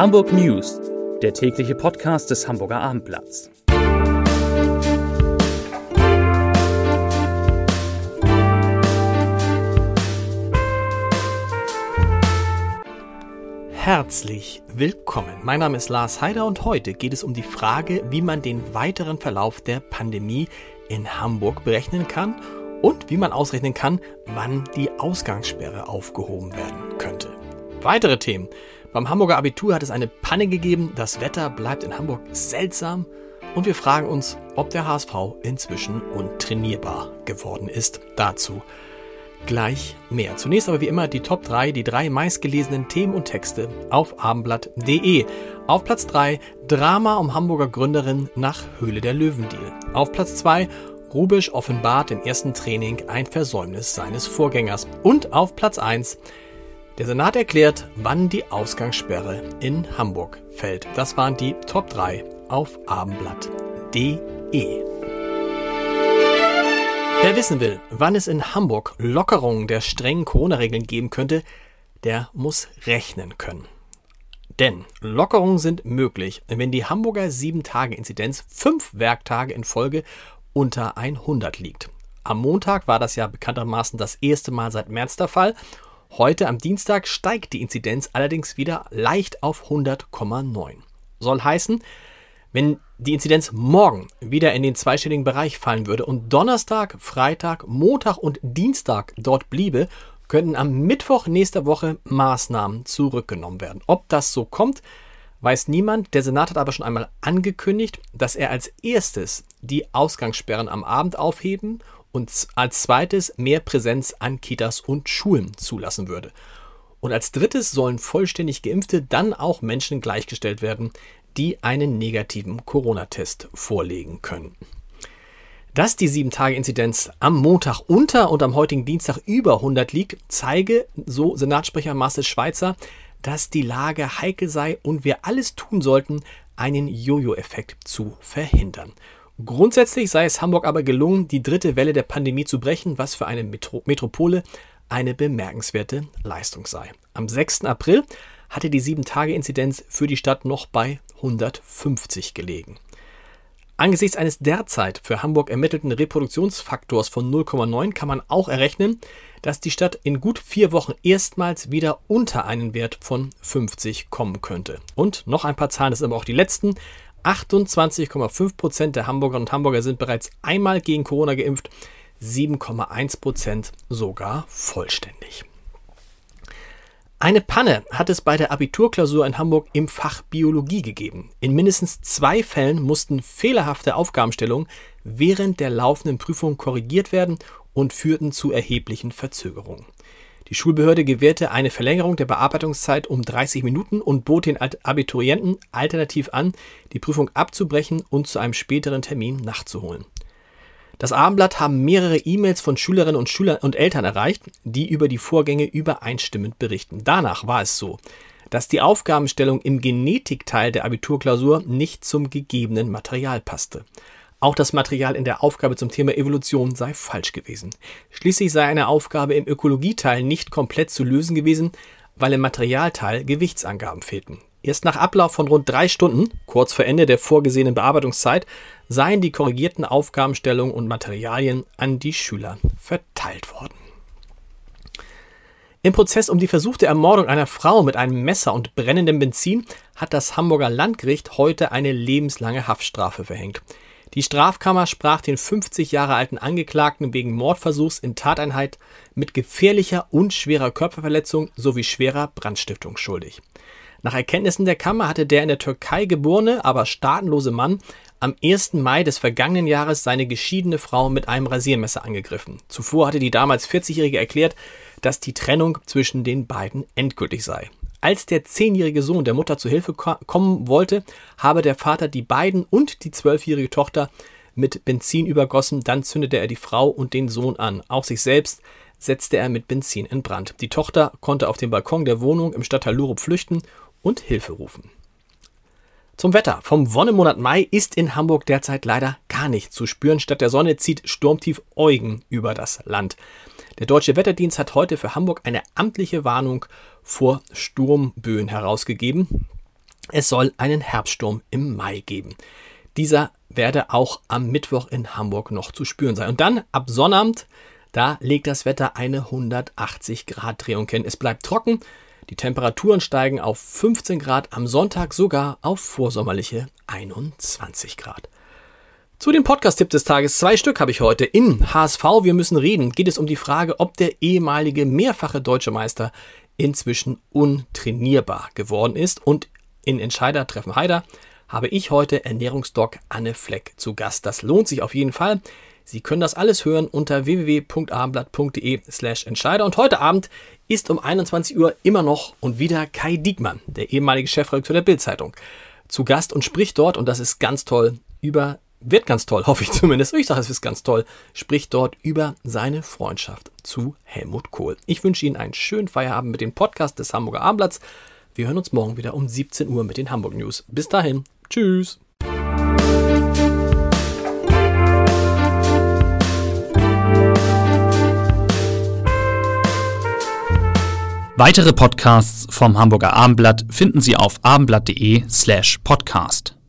Hamburg News, der tägliche Podcast des Hamburger Abendblatts. Herzlich willkommen. Mein Name ist Lars Heider und heute geht es um die Frage, wie man den weiteren Verlauf der Pandemie in Hamburg berechnen kann und wie man ausrechnen kann, wann die Ausgangssperre aufgehoben werden könnte. Weitere Themen. Beim Hamburger Abitur hat es eine Panne gegeben, das Wetter bleibt in Hamburg seltsam und wir fragen uns, ob der HSV inzwischen untrainierbar geworden ist. Dazu gleich mehr. Zunächst aber wie immer die Top 3, die drei meistgelesenen Themen und Texte auf abendblatt.de. Auf Platz 3 Drama um Hamburger Gründerin nach Höhle der Löwendeal. Auf Platz 2 Rubisch offenbart im ersten Training ein Versäumnis seines Vorgängers. Und auf Platz 1 der Senat erklärt, wann die Ausgangssperre in Hamburg fällt. Das waren die Top 3 auf abendblatt.de. Wer wissen will, wann es in Hamburg Lockerungen der strengen Corona-Regeln geben könnte, der muss rechnen können. Denn Lockerungen sind möglich, wenn die Hamburger 7-Tage-Inzidenz fünf Werktage in Folge unter 100 liegt. Am Montag war das ja bekanntermaßen das erste Mal seit März der Fall Heute am Dienstag steigt die Inzidenz allerdings wieder leicht auf 100,9. Soll heißen, wenn die Inzidenz morgen wieder in den zweistelligen Bereich fallen würde und Donnerstag, Freitag, Montag und Dienstag dort bliebe, könnten am Mittwoch nächster Woche Maßnahmen zurückgenommen werden. Ob das so kommt, weiß niemand. Der Senat hat aber schon einmal angekündigt, dass er als erstes die Ausgangssperren am Abend aufheben und als zweites mehr Präsenz an Kitas und Schulen zulassen würde. Und als drittes sollen vollständig geimpfte dann auch Menschen gleichgestellt werden, die einen negativen Corona-Test vorlegen können. Dass die 7-Tage-Inzidenz am Montag unter und am heutigen Dienstag über 100 liegt, zeige, so Senatssprecher Marcel Schweizer, dass die Lage heikel sei und wir alles tun sollten, einen Jojo-Effekt zu verhindern. Grundsätzlich sei es Hamburg aber gelungen, die dritte Welle der Pandemie zu brechen, was für eine Metro Metropole eine bemerkenswerte Leistung sei. Am 6. April hatte die 7-Tage-Inzidenz für die Stadt noch bei 150 gelegen. Angesichts eines derzeit für Hamburg ermittelten Reproduktionsfaktors von 0,9 kann man auch errechnen, dass die Stadt in gut vier Wochen erstmals wieder unter einen Wert von 50 kommen könnte. Und noch ein paar Zahlen, das sind aber auch die letzten. 28,5 Prozent der Hamburgerinnen und Hamburger sind bereits einmal gegen Corona geimpft, 7,1 Prozent sogar vollständig. Eine Panne hat es bei der Abiturklausur in Hamburg im Fach Biologie gegeben. In mindestens zwei Fällen mussten fehlerhafte Aufgabenstellungen während der laufenden Prüfung korrigiert werden und führten zu erheblichen Verzögerungen. Die Schulbehörde gewährte eine Verlängerung der Bearbeitungszeit um 30 Minuten und bot den Abiturienten alternativ an, die Prüfung abzubrechen und zu einem späteren Termin nachzuholen. Das Abendblatt haben mehrere E-Mails von Schülerinnen und Schülern und Eltern erreicht, die über die Vorgänge übereinstimmend berichten. Danach war es so, dass die Aufgabenstellung im Genetikteil der Abiturklausur nicht zum gegebenen Material passte. Auch das Material in der Aufgabe zum Thema Evolution sei falsch gewesen. Schließlich sei eine Aufgabe im Ökologieteil nicht komplett zu lösen gewesen, weil im Materialteil Gewichtsangaben fehlten. Erst nach Ablauf von rund drei Stunden, kurz vor Ende der vorgesehenen Bearbeitungszeit, seien die korrigierten Aufgabenstellungen und Materialien an die Schüler verteilt worden. Im Prozess um die versuchte Ermordung einer Frau mit einem Messer und brennendem Benzin hat das Hamburger Landgericht heute eine lebenslange Haftstrafe verhängt. Die Strafkammer sprach den 50 Jahre alten Angeklagten wegen Mordversuchs in Tateinheit mit gefährlicher und schwerer Körperverletzung sowie schwerer Brandstiftung schuldig. Nach Erkenntnissen der Kammer hatte der in der Türkei geborene, aber staatenlose Mann am 1. Mai des vergangenen Jahres seine geschiedene Frau mit einem Rasiermesser angegriffen. Zuvor hatte die damals 40-Jährige erklärt, dass die Trennung zwischen den beiden endgültig sei. Als der zehnjährige Sohn der Mutter zu Hilfe kommen wollte, habe der Vater die beiden und die zwölfjährige Tochter mit Benzin übergossen, dann zündete er die Frau und den Sohn an. Auch sich selbst setzte er mit Benzin in Brand. Die Tochter konnte auf dem Balkon der Wohnung im Stadtteil Lurup flüchten und Hilfe rufen. Zum Wetter. Vom Wonnemonat Mai ist in Hamburg derzeit leider gar nichts zu spüren. Statt der Sonne zieht Sturmtief Eugen über das Land. Der Deutsche Wetterdienst hat heute für Hamburg eine amtliche Warnung vor Sturmböen herausgegeben. Es soll einen Herbststurm im Mai geben. Dieser werde auch am Mittwoch in Hamburg noch zu spüren sein. Und dann ab Sonnabend, da legt das Wetter eine 180 Grad Drehung hin. Es bleibt trocken, die Temperaturen steigen auf 15 Grad, am Sonntag sogar auf vorsommerliche 21 Grad. Zu den Podcast-Tipp des Tages, zwei Stück habe ich heute. In HSV, wir müssen reden, geht es um die Frage, ob der ehemalige mehrfache deutsche Meister inzwischen untrainierbar geworden ist. Und in Entscheider treffen Heider habe ich heute Ernährungsdoc Anne Fleck zu Gast. Das lohnt sich auf jeden Fall. Sie können das alles hören unter www.abendblatt.de slash Entscheider. Und heute Abend ist um 21 Uhr immer noch und wieder Kai Diekmann, der ehemalige Chefredakteur der Bildzeitung, zu Gast und spricht dort, und das ist ganz toll, über wird ganz toll, hoffe ich zumindest. Ich sage, es ist ganz toll. Spricht dort über seine Freundschaft zu Helmut Kohl. Ich wünsche Ihnen einen schönen Feierabend mit dem Podcast des Hamburger Abendblatts. Wir hören uns morgen wieder um 17 Uhr mit den Hamburg News. Bis dahin. Tschüss. Weitere Podcasts vom Hamburger Abendblatt finden Sie auf abendblatt.de slash podcast.